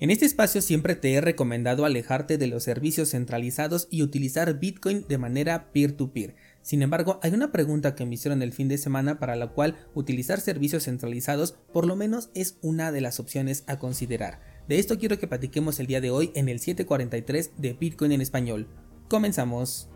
En este espacio siempre te he recomendado alejarte de los servicios centralizados y utilizar Bitcoin de manera peer-to-peer. Sin embargo, hay una pregunta que me hicieron el fin de semana para la cual utilizar servicios centralizados por lo menos es una de las opciones a considerar. De esto quiero que platiquemos el día de hoy en el 743 de Bitcoin en español. Comenzamos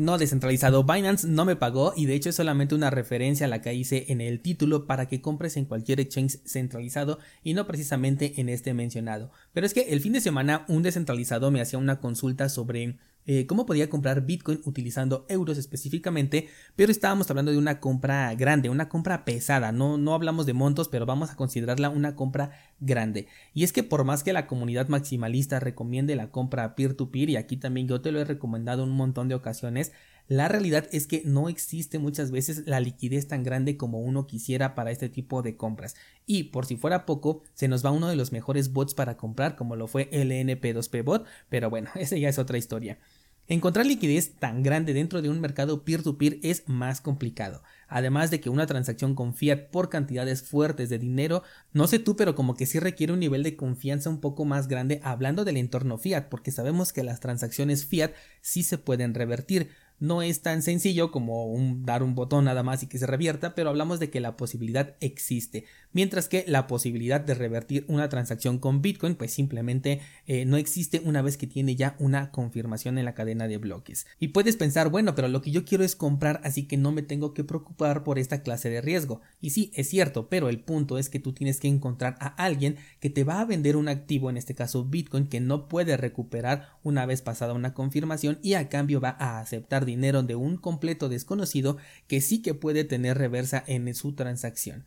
no descentralizado. Binance no me pagó y de hecho es solamente una referencia a la que hice en el título para que compres en cualquier exchange centralizado y no precisamente en este mencionado. Pero es que el fin de semana un descentralizado me hacía una consulta sobre eh, cómo podía comprar Bitcoin utilizando euros específicamente, pero estábamos hablando de una compra grande, una compra pesada, no, no hablamos de montos, pero vamos a considerarla una compra grande. Y es que por más que la comunidad maximalista recomiende la compra peer-to-peer, -peer, y aquí también yo te lo he recomendado un montón de ocasiones, la realidad es que no existe muchas veces la liquidez tan grande como uno quisiera para este tipo de compras. Y por si fuera poco, se nos va uno de los mejores bots para comprar, como lo fue LNP2P Bot, pero bueno, esa ya es otra historia. Encontrar liquidez tan grande dentro de un mercado peer-to-peer es más complicado. Además de que una transacción con fiat por cantidades fuertes de dinero, no sé tú, pero como que sí requiere un nivel de confianza un poco más grande hablando del entorno fiat, porque sabemos que las transacciones fiat sí se pueden revertir. No es tan sencillo como dar un botón nada más y que se revierta, pero hablamos de que la posibilidad existe. Mientras que la posibilidad de revertir una transacción con Bitcoin, pues simplemente eh, no existe una vez que tiene ya una confirmación en la cadena de bloques. Y puedes pensar, bueno, pero lo que yo quiero es comprar, así que no me tengo que preocupar por esta clase de riesgo. Y sí, es cierto, pero el punto es que tú tienes que encontrar a alguien que te va a vender un activo, en este caso Bitcoin, que no puede recuperar una vez pasada una confirmación y a cambio va a aceptar dinero de un completo desconocido que sí que puede tener reversa en su transacción.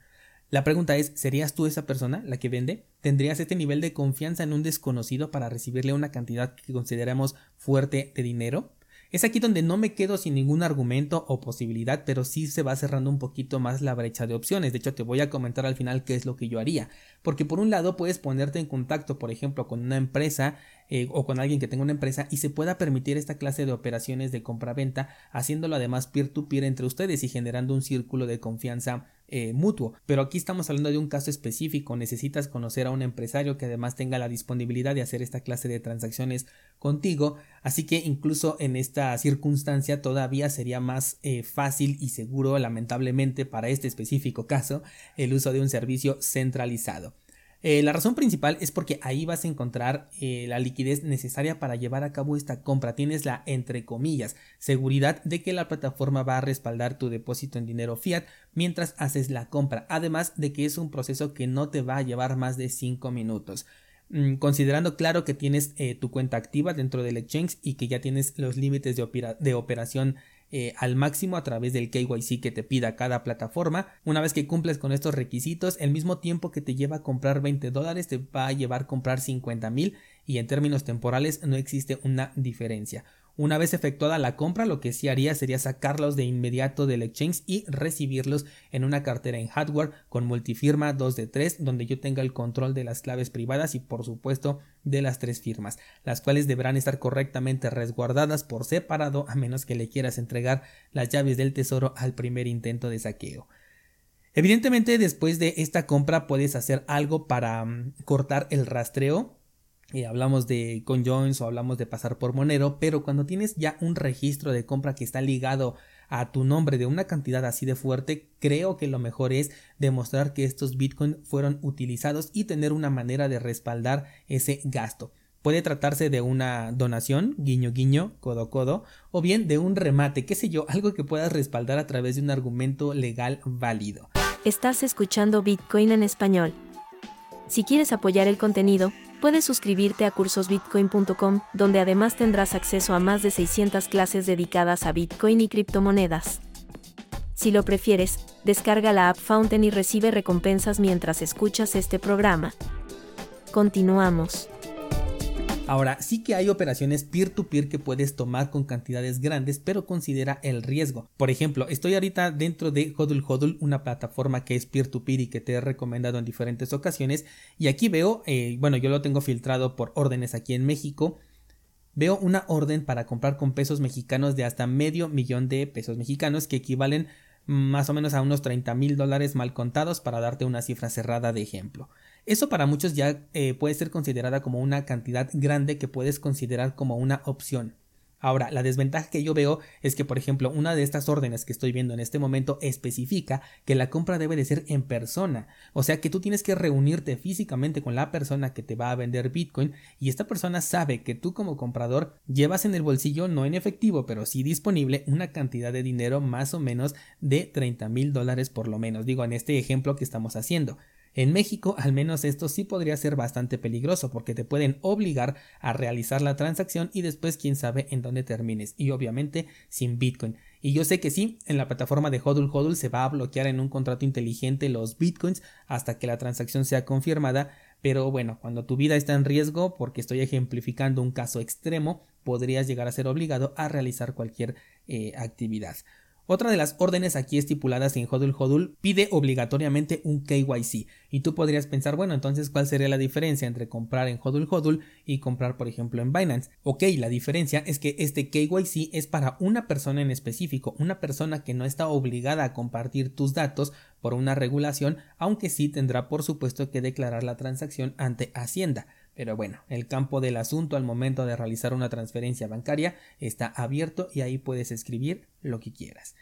La pregunta es, ¿serías tú esa persona la que vende? ¿Tendrías este nivel de confianza en un desconocido para recibirle una cantidad que consideramos fuerte de dinero? Es aquí donde no me quedo sin ningún argumento o posibilidad, pero sí se va cerrando un poquito más la brecha de opciones. De hecho, te voy a comentar al final qué es lo que yo haría. Porque por un lado puedes ponerte en contacto, por ejemplo, con una empresa eh, o con alguien que tenga una empresa y se pueda permitir esta clase de operaciones de compra-venta, haciéndolo además peer-to-peer entre ustedes y generando un círculo de confianza eh, mutuo. Pero aquí estamos hablando de un caso específico. Necesitas conocer a un empresario que además tenga la disponibilidad de hacer esta clase de transacciones contigo. Así que incluso en esta circunstancia todavía sería más eh, fácil y seguro, lamentablemente para este específico caso, el uso de un servicio centralizado. Eh, la razón principal es porque ahí vas a encontrar eh, la liquidez necesaria para llevar a cabo esta compra. Tienes la, entre comillas, seguridad de que la plataforma va a respaldar tu depósito en dinero fiat mientras haces la compra. Además de que es un proceso que no te va a llevar más de 5 minutos mm, considerando claro que tienes eh, tu cuenta activa dentro del exchange y que ya tienes los límites de, de operación eh, al máximo a través del KYC que te pida cada plataforma. Una vez que cumples con estos requisitos, el mismo tiempo que te lleva a comprar 20 dólares te va a llevar a comprar 50 mil y en términos temporales no existe una diferencia. Una vez efectuada la compra, lo que sí haría sería sacarlos de inmediato del exchange y recibirlos en una cartera en hardware con multifirma 2 de 3, donde yo tenga el control de las claves privadas y por supuesto de las tres firmas, las cuales deberán estar correctamente resguardadas por separado a menos que le quieras entregar las llaves del tesoro al primer intento de saqueo. Evidentemente después de esta compra puedes hacer algo para mm, cortar el rastreo eh, hablamos de conjoins o hablamos de pasar por Monero, pero cuando tienes ya un registro de compra que está ligado a tu nombre de una cantidad así de fuerte, creo que lo mejor es demostrar que estos bitcoins fueron utilizados y tener una manera de respaldar ese gasto. Puede tratarse de una donación, guiño guiño, codo codo, o bien de un remate, qué sé yo, algo que puedas respaldar a través de un argumento legal válido. Estás escuchando Bitcoin en español. Si quieres apoyar el contenido, puedes suscribirte a cursosbitcoin.com, donde además tendrás acceso a más de 600 clases dedicadas a Bitcoin y criptomonedas. Si lo prefieres, descarga la app Fountain y recibe recompensas mientras escuchas este programa. Continuamos. Ahora, sí que hay operaciones peer-to-peer que puedes tomar con cantidades grandes, pero considera el riesgo. Por ejemplo, estoy ahorita dentro de Hodul Hodul, una plataforma que es peer-to-peer y que te he recomendado en diferentes ocasiones. Y aquí veo, eh, bueno, yo lo tengo filtrado por órdenes aquí en México. Veo una orden para comprar con pesos mexicanos de hasta medio millón de pesos mexicanos que equivalen más o menos a unos 30 mil dólares mal contados para darte una cifra cerrada de ejemplo. Eso para muchos ya eh, puede ser considerada como una cantidad grande que puedes considerar como una opción. Ahora, la desventaja que yo veo es que, por ejemplo, una de estas órdenes que estoy viendo en este momento especifica que la compra debe de ser en persona. O sea que tú tienes que reunirte físicamente con la persona que te va a vender Bitcoin y esta persona sabe que tú como comprador llevas en el bolsillo, no en efectivo, pero sí disponible, una cantidad de dinero más o menos de 30 mil dólares por lo menos. Digo, en este ejemplo que estamos haciendo. En México, al menos esto sí podría ser bastante peligroso porque te pueden obligar a realizar la transacción y después quién sabe en dónde termines y obviamente sin Bitcoin. Y yo sé que sí, en la plataforma de Hodul Hodul se va a bloquear en un contrato inteligente los Bitcoins hasta que la transacción sea confirmada, pero bueno, cuando tu vida está en riesgo, porque estoy ejemplificando un caso extremo, podrías llegar a ser obligado a realizar cualquier eh, actividad. Otra de las órdenes aquí estipuladas en Hodul Hodul pide obligatoriamente un KYC y tú podrías pensar, bueno, entonces ¿cuál sería la diferencia entre comprar en Hodul Hodul y comprar por ejemplo en Binance? Ok, la diferencia es que este KYC es para una persona en específico, una persona que no está obligada a compartir tus datos por una regulación, aunque sí tendrá por supuesto que declarar la transacción ante Hacienda. Pero bueno, el campo del asunto al momento de realizar una transferencia bancaria está abierto y ahí puedes escribir lo que quieras.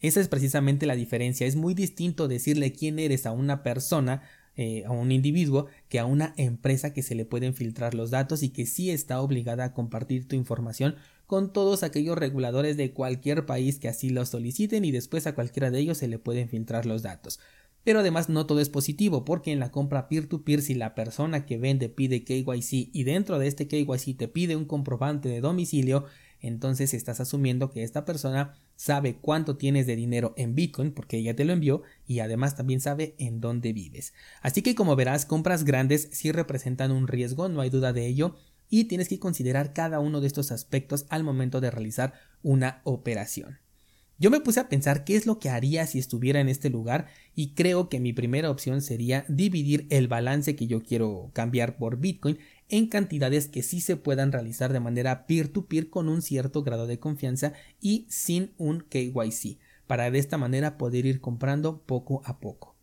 Esa es precisamente la diferencia. Es muy distinto decirle quién eres a una persona, eh, a un individuo, que a una empresa que se le pueden filtrar los datos y que sí está obligada a compartir tu información con todos aquellos reguladores de cualquier país que así lo soliciten y después a cualquiera de ellos se le pueden filtrar los datos. Pero además no todo es positivo porque en la compra peer-to-peer si la persona que vende pide KYC y dentro de este KYC te pide un comprobante de domicilio, entonces estás asumiendo que esta persona sabe cuánto tienes de dinero en Bitcoin porque ella te lo envió y además también sabe en dónde vives. Así que como verás, compras grandes sí representan un riesgo, no hay duda de ello, y tienes que considerar cada uno de estos aspectos al momento de realizar una operación. Yo me puse a pensar qué es lo que haría si estuviera en este lugar y creo que mi primera opción sería dividir el balance que yo quiero cambiar por Bitcoin en cantidades que sí se puedan realizar de manera peer-to-peer con un cierto grado de confianza y sin un KYC, para de esta manera poder ir comprando poco a poco.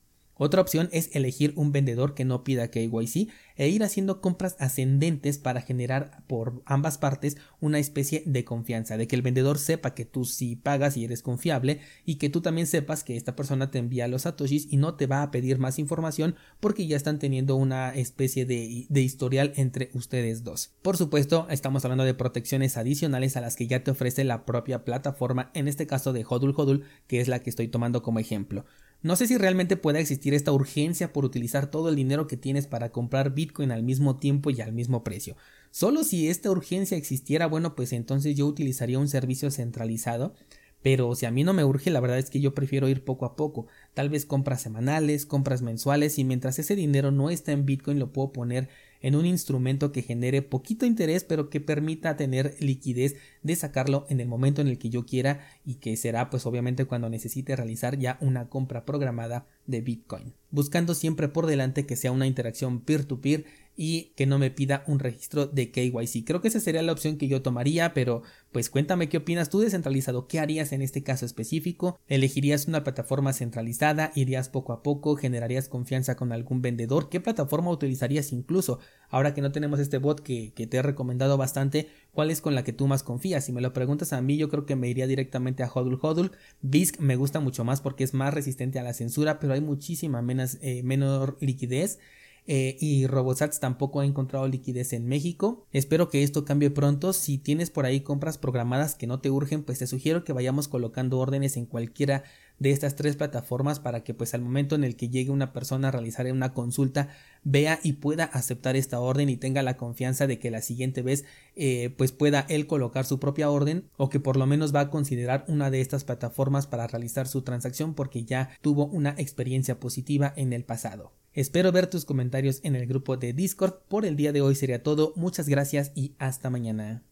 Otra opción es elegir un vendedor que no pida KYC e ir haciendo compras ascendentes para generar por ambas partes una especie de confianza, de que el vendedor sepa que tú sí pagas y eres confiable y que tú también sepas que esta persona te envía los satoshis y no te va a pedir más información porque ya están teniendo una especie de, de historial entre ustedes dos. Por supuesto, estamos hablando de protecciones adicionales a las que ya te ofrece la propia plataforma, en este caso de Hodul Hodul, que es la que estoy tomando como ejemplo. No sé si realmente pueda existir esta urgencia por utilizar todo el dinero que tienes para comprar Bitcoin al mismo tiempo y al mismo precio. Solo si esta urgencia existiera, bueno, pues entonces yo utilizaría un servicio centralizado. Pero si a mí no me urge, la verdad es que yo prefiero ir poco a poco. Tal vez compras semanales, compras mensuales y mientras ese dinero no está en Bitcoin lo puedo poner en un instrumento que genere poquito interés pero que permita tener liquidez de sacarlo en el momento en el que yo quiera y que será pues obviamente cuando necesite realizar ya una compra programada de Bitcoin. Buscando siempre por delante que sea una interacción peer to peer y que no me pida un registro de KYC. Creo que esa sería la opción que yo tomaría, pero pues cuéntame qué opinas tú descentralizado, qué harías en este caso específico, elegirías una plataforma centralizada, irías poco a poco, generarías confianza con algún vendedor, qué plataforma utilizarías incluso, ahora que no tenemos este bot que, te he recomendado bastante, cuál es con la que tú más confías, si me lo preguntas a mí yo creo que me iría directamente a Hodul Hodul, BISC me gusta mucho más porque es más resistente a la censura, pero hay muchísima menos, eh, menor liquidez, eh, y Robosats tampoco ha encontrado liquidez en México. Espero que esto cambie pronto. Si tienes por ahí compras programadas que no te urgen, pues te sugiero que vayamos colocando órdenes en cualquiera de estas tres plataformas para que pues al momento en el que llegue una persona a realizar una consulta vea y pueda aceptar esta orden y tenga la confianza de que la siguiente vez eh, pues pueda él colocar su propia orden o que por lo menos va a considerar una de estas plataformas para realizar su transacción porque ya tuvo una experiencia positiva en el pasado. Espero ver tus comentarios en el grupo de Discord. Por el día de hoy sería todo. Muchas gracias y hasta mañana.